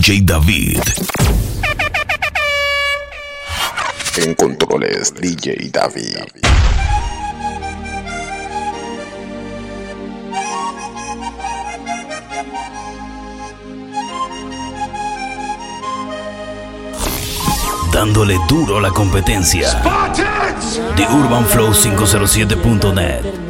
DJ David. En controles, DJ David. Dándole duro a la competencia. The Urban Flow 507.net.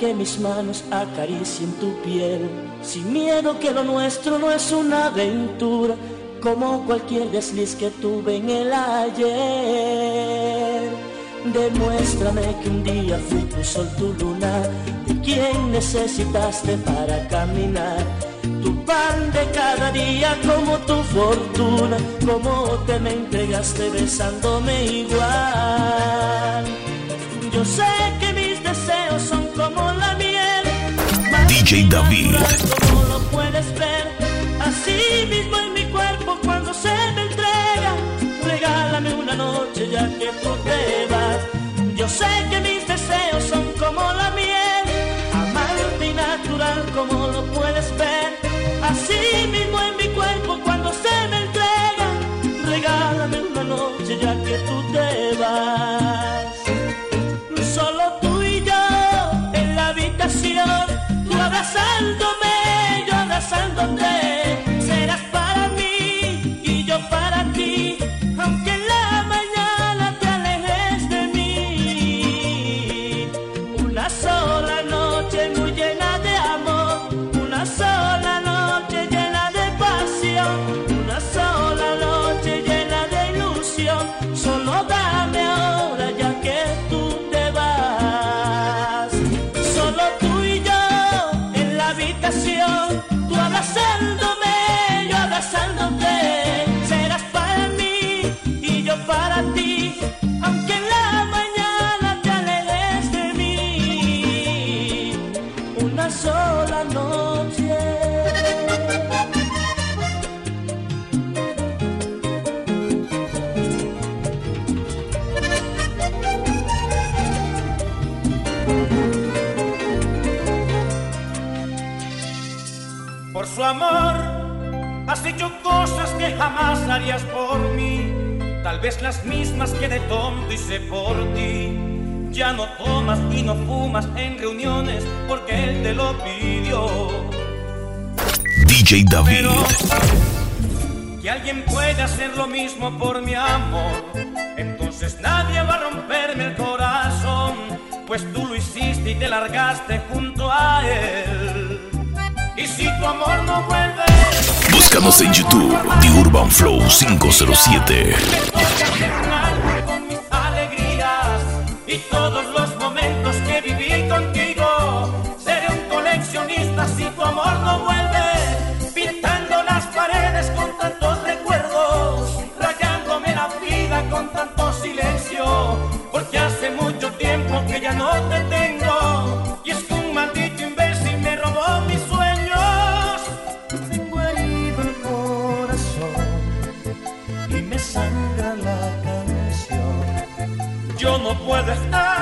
que mis manos acaricien tu piel. Sin miedo que lo nuestro no es una aventura como cualquier desliz que tuve en el ayer. Demuéstrame que un día fui tu sol tu luna de quien necesitaste para caminar. Tu pan de cada día como tu fortuna como te me entregaste besándome igual. Yo sé que DJ David. Lo puedes ver, así mismo en mi cuerpo cuando se me entrega. Regálame una noche ya que tú te tal vez las mismas que de tonto hice por ti. Ya no tomas y no fumas en reuniones porque él te lo pidió. DJ David. Que alguien puede hacer lo mismo por mi amor, entonces nadie va a romperme el corazón, pues tú lo hiciste y te largaste junto a él. Y si tu amor no vuelve, Búscanos en YouTube. The Urban Flow 507. con mis alegrías y todos los momentos que viví contigo. Seré un coleccionista si tu amor no vuelve, pintando las paredes con tantos recuerdos, rayándome la vida con tanto silencio, porque hace mucho tiempo que ya no te tengo. Canción.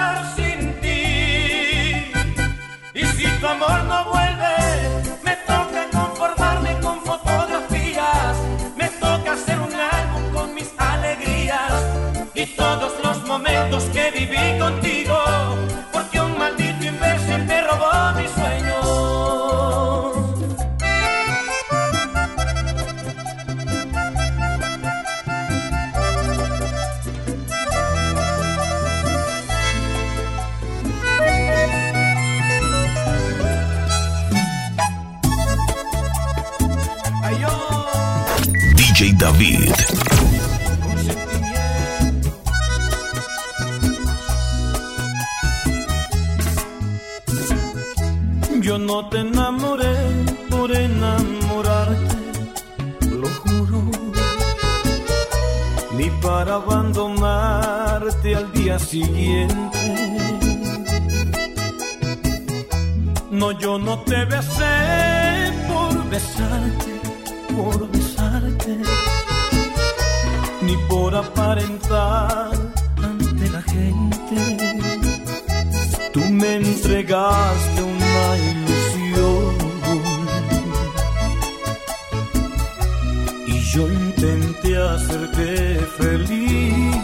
Intenté hacerte feliz.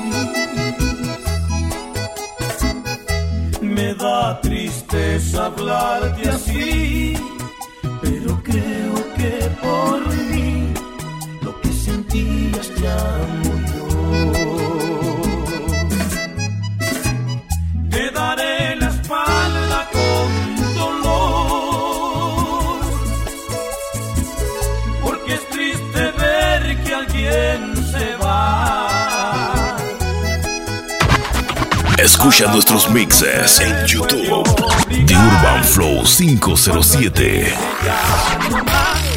Me da tristeza hablarte así, pero creo que por mí lo que sentías ya Escucha nuestros mixes en YouTube. The Urban Flow 507.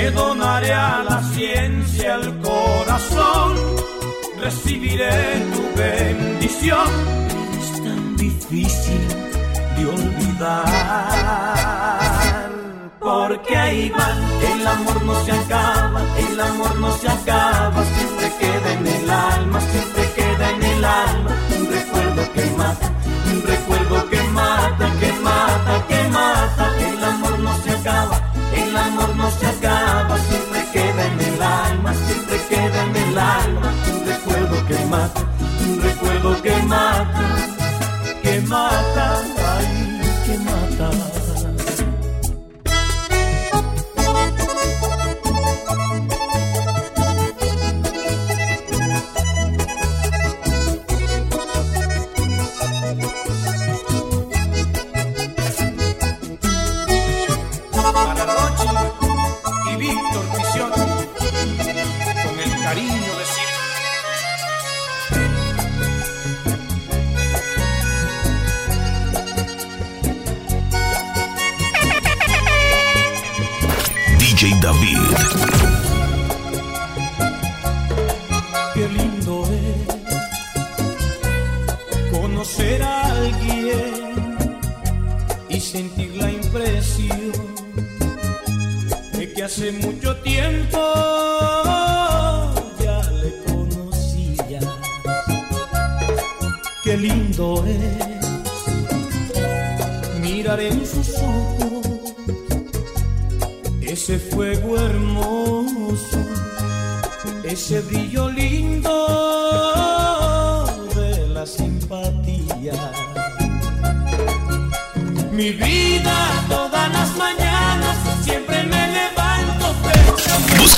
Le donaré a la ciencia el corazón, recibiré tu bendición. Es tan difícil de olvidar. Porque ahí va, el amor no se acaba, el amor no se acaba, siempre queda en el alma, siempre queda en el alma, un recuerdo que mata, un recuerdo que mata, que mata, que mata, el amor no se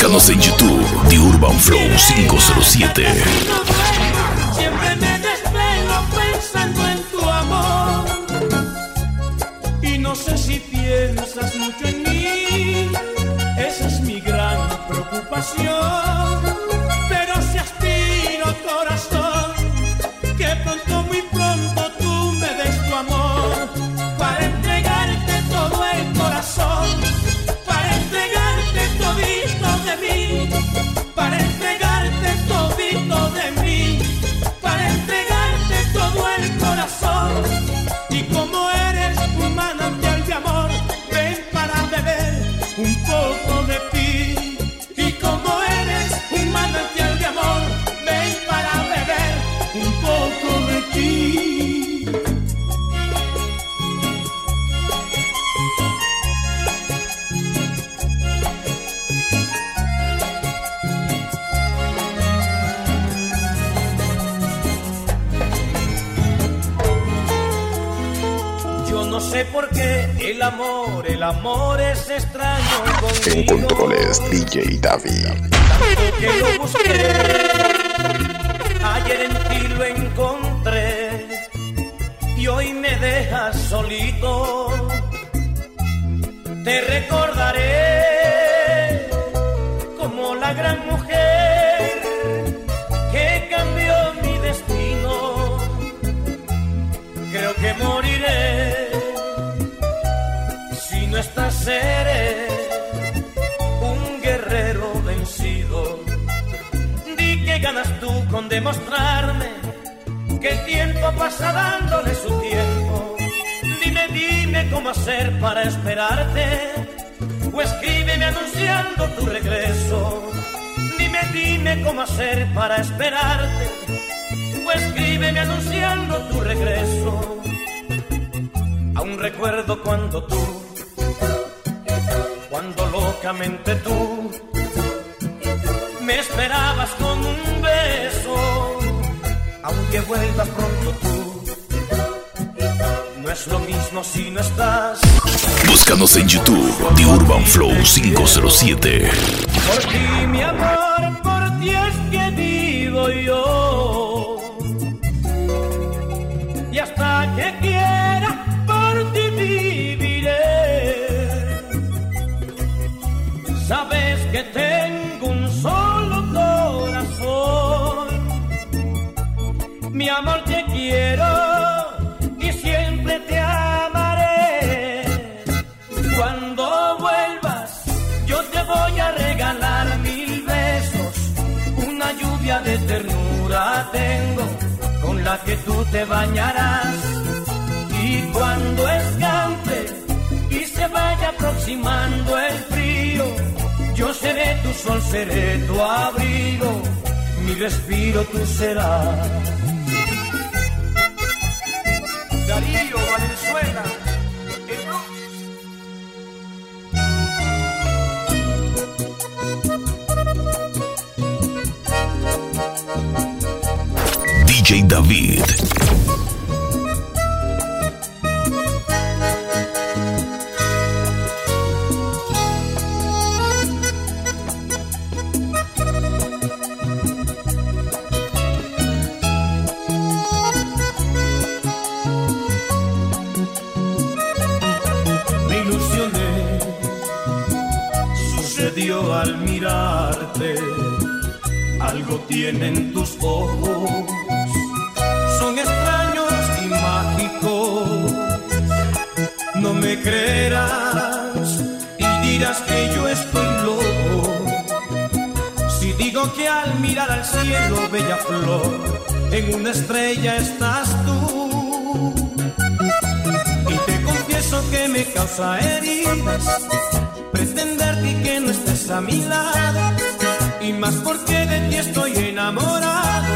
Búscanos en YouTube. The Urban Flow 507. Siempre me desvelo pensando en tu amor. Y no sé si piensas mucho en mí. Esa es mi gran preocupación. Sé por qué el amor, el amor es extraño En conmigo. controles DJ David. Que lo busqué, ayer en ti lo encontré y hoy me dejas solito. Te recordaré con demostrarme que el tiempo pasa dándole su tiempo. Dime, dime cómo hacer para esperarte. O escríbeme anunciando tu regreso. Dime, dime cómo hacer para esperarte. O escríbeme anunciando tu regreso. Aún recuerdo cuando tú, cuando locamente tú me esperabas con un beso. Aunque vuelvas pronto tú, no es lo mismo si no estás. Búscanos en YouTube, The Urban Flow 507. Por ti, mi amor, por ti es que vivo yo. Regalar mil besos. Una lluvia de ternura tengo con la que tú te bañarás. Y cuando escampe y se vaya aproximando el frío, yo seré tu sol, seré tu abrigo. Mi respiro tú serás. Darío Valenzuela. David. me ilusioné. Sucedió al mirarte, algo tienen tus ojos, creerás y dirás que yo estoy loco. Si digo que al mirar al cielo, bella flor, en una estrella estás tú. Y te confieso que me causa heridas pretenderte y que no estés a mi lado. Y más porque de ti estoy enamorado.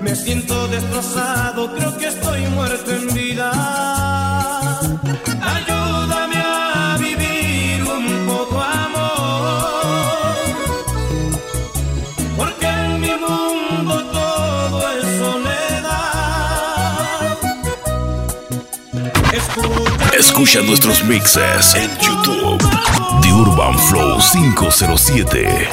Me siento destrozado, creo que estoy muerto en vida. Escucha, nuestros mixes en YouTube. The Urban Flow 507.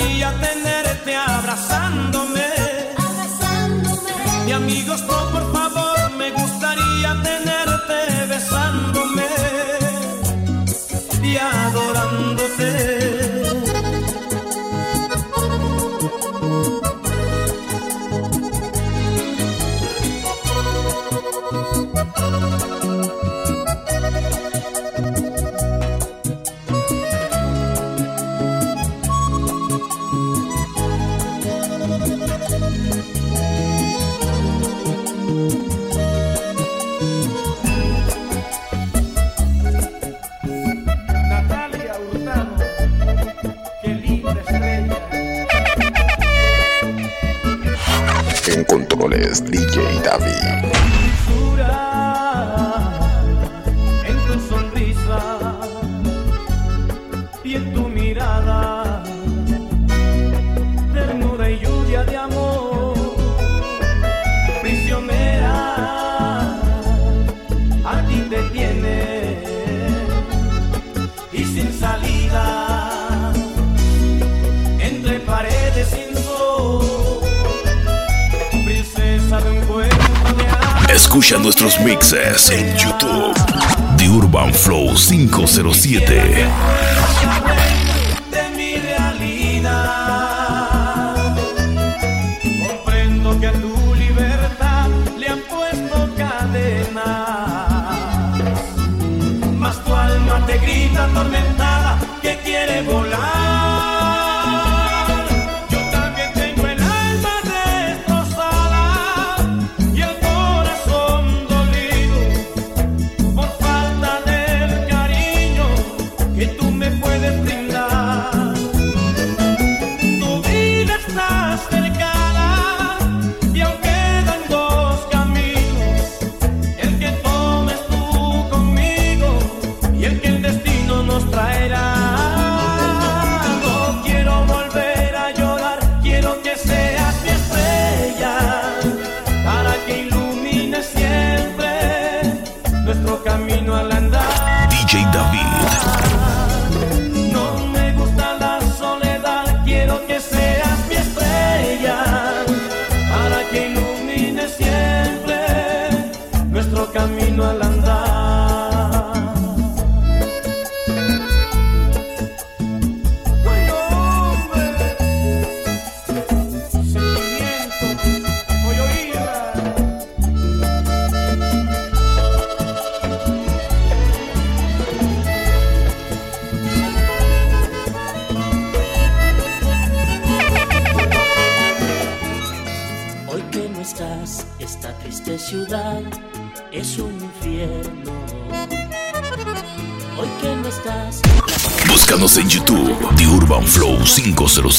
Gustaría tenerte abrazándome. De amigos, no, DJ Escucha nuestros mixes en YouTube. The Urban Flow 507.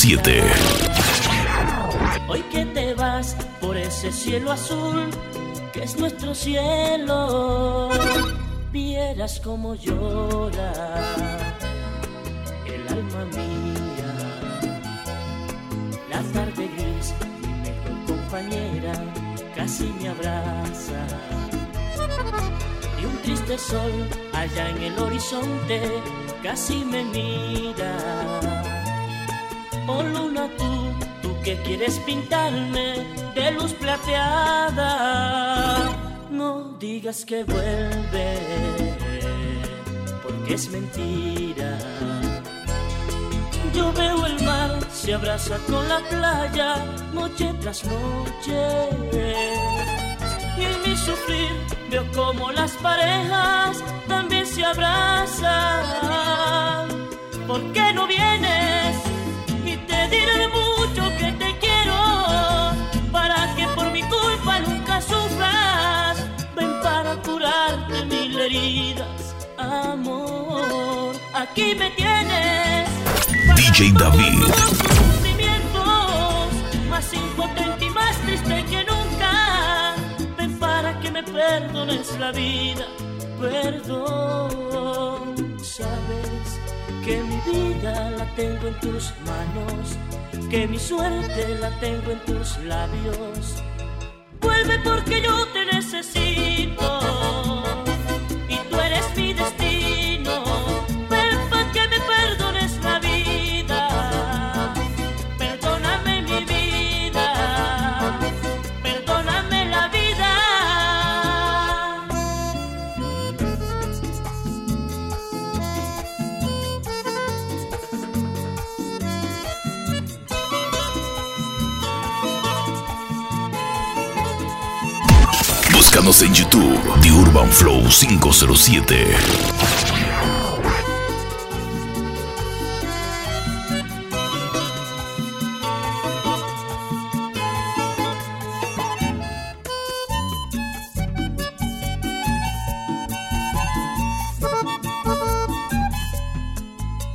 507. hoy que te vas por ese cielo azul que es nuestro cielo, vieras como llora el alma mía. La tarde gris, mi mejor compañera, casi me abraza. Y un triste sol allá en el horizonte casi me mira. Oh luna tú, tú que quieres pintarme de luz plateada. No digas que vuelve, porque es mentira. Yo veo el mar, se abraza con la playa, noche tras noche. Y en mi sufrir veo como las parejas también se abrazan. ¿Por qué no vienes? Diré mucho que te quiero, para que por mi culpa nunca sufras. Ven para curarte mil heridas, amor. Aquí me tienes. DJ David. Sufrimientos, más impotente y más triste que nunca. Ven para que me perdones la vida, perdón. Sabes que mi vida la tengo en tus manos, que mi suerte la tengo en tus labios. Vuelve porque yo te necesito y tú eres mi destino. En YouTube. The Urban Flow 507.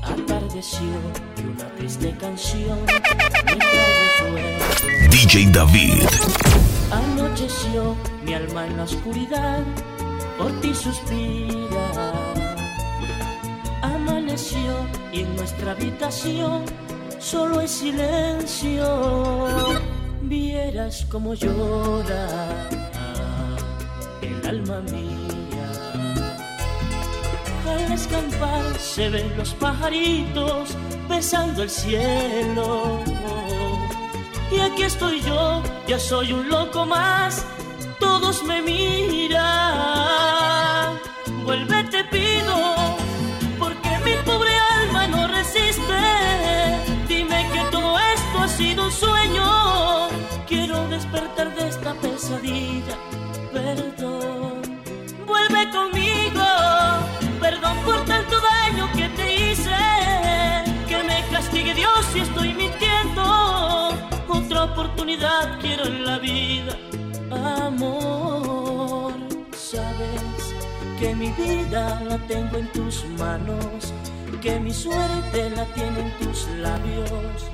Atardeció una triste canción me trae recuerdos. DJ David. Anocheció alma en la oscuridad, por ti suspira. Amaneció y en nuestra habitación solo hay silencio. Vieras como llora el alma mía. Al escampar se ven los pajaritos besando el cielo. Y aquí estoy yo, ya soy un loco más, Jesús me mira. Vuelve, te pido, porque mi pobre alma no resiste. Dime que todo esto ha sido un sueño. Quiero despertar de esta pesadilla. Perdón, vuelve conmigo. Perdón por tanto daño que te hice. Que me castigue Dios si estoy mintiendo. Otra oportunidad quiero en la vida amor mi vida la tengo en tus manos, que mi suerte la tiene en tus labios.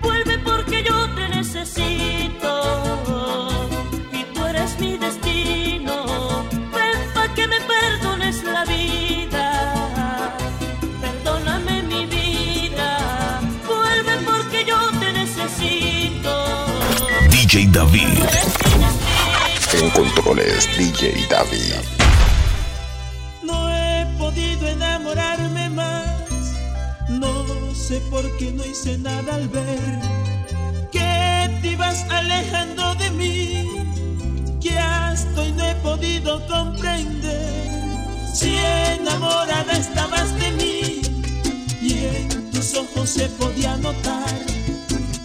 Vuelve porque yo te necesito y tú eres mi destino. Ven pa' que me perdones la vida. Perdóname mi vida. Vuelve porque yo te necesito. DJ David. En controles DJ David. Sé por qué no hice nada al ver que te ibas alejando de mí. Que hasta hoy no he podido comprender si enamorada estabas de mí. Y en tus ojos se podía notar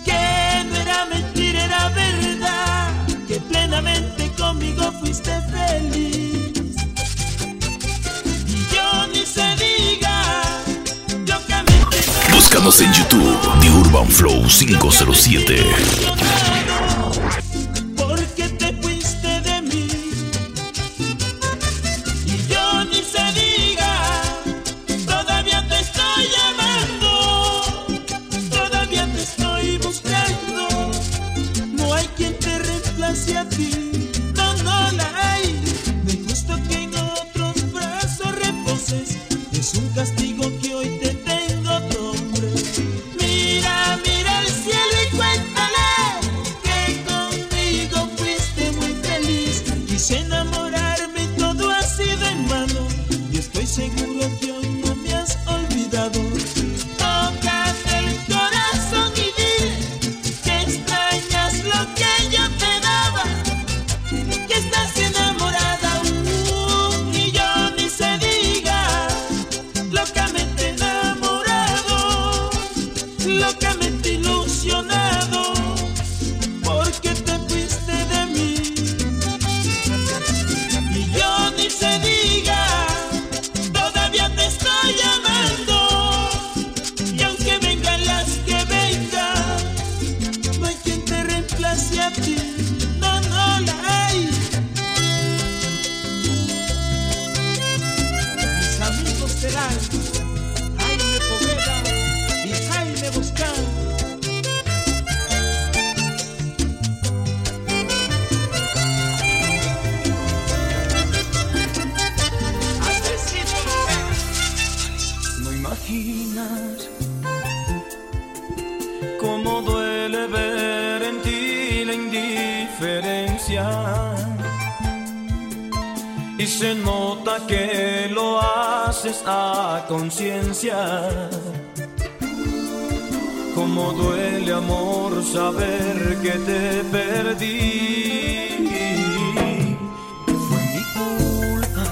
que no era mentira, era verdad. Que plenamente conmigo fuiste feliz. Búscanos en YouTube, The Urban Flow 507. Y se nota que lo haces a conciencia. Cómo duele amor saber que te perdí. Fue mi culpa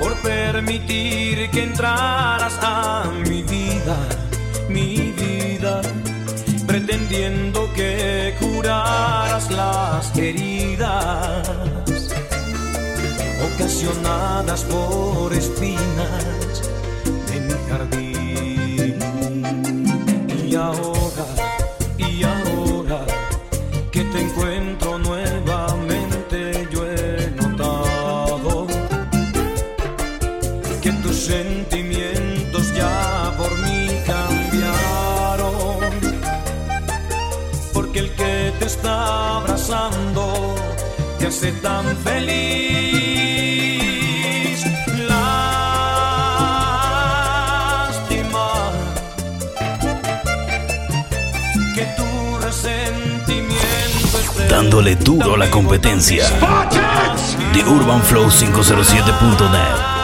por permitir que entraras a mi vida, mi vida, pretendiendo que curaras las heridas ocasionadas por espinas de mi jardín. Y ahora, y ahora que te encuentro nuevamente, yo he notado que tus sentimientos ya por mí cambiaron. Porque el que te está abrazando te hace tan feliz. Dándole duro a la competencia. The Urban Flow 507.net.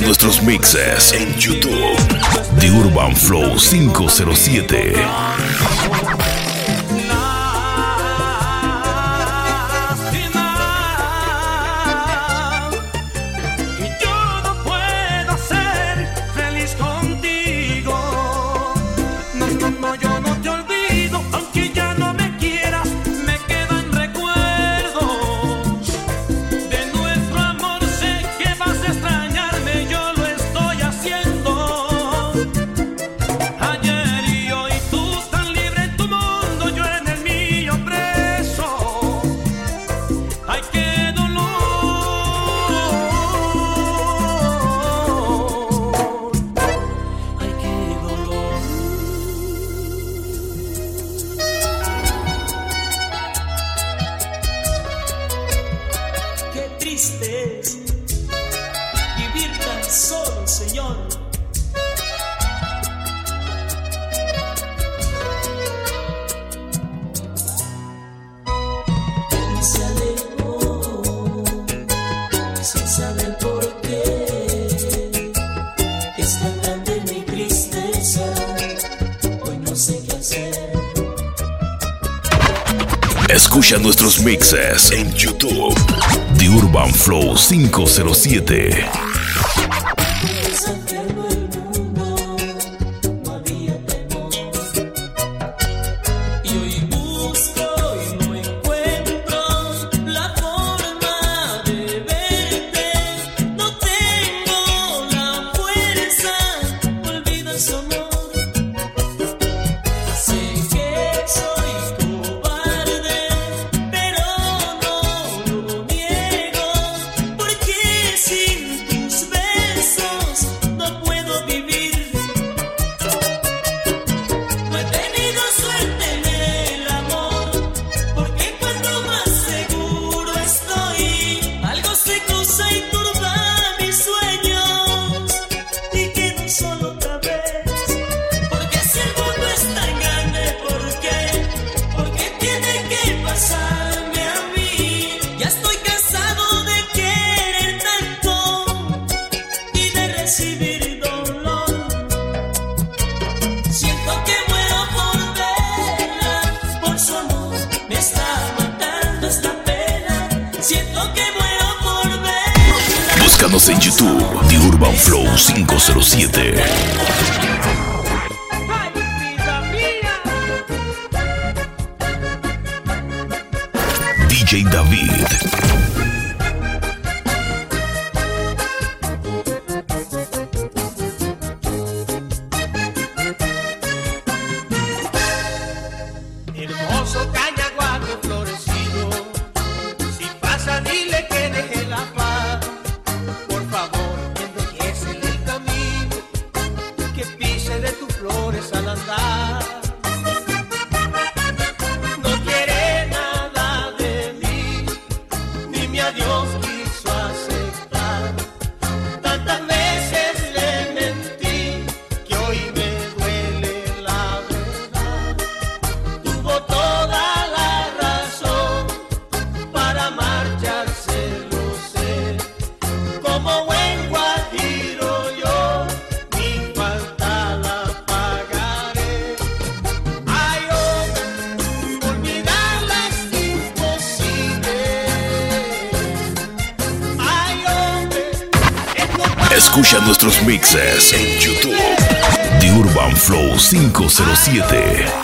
Nuestros mixes en YouTube de Urban Flow 507. sin saber por qué. Es tan grande mi tristeza, hoy no sé qué hacer. Escucha nuestros mixes en YouTube de Urban Flow 507. en YouTube, The Urban Flow 507. 607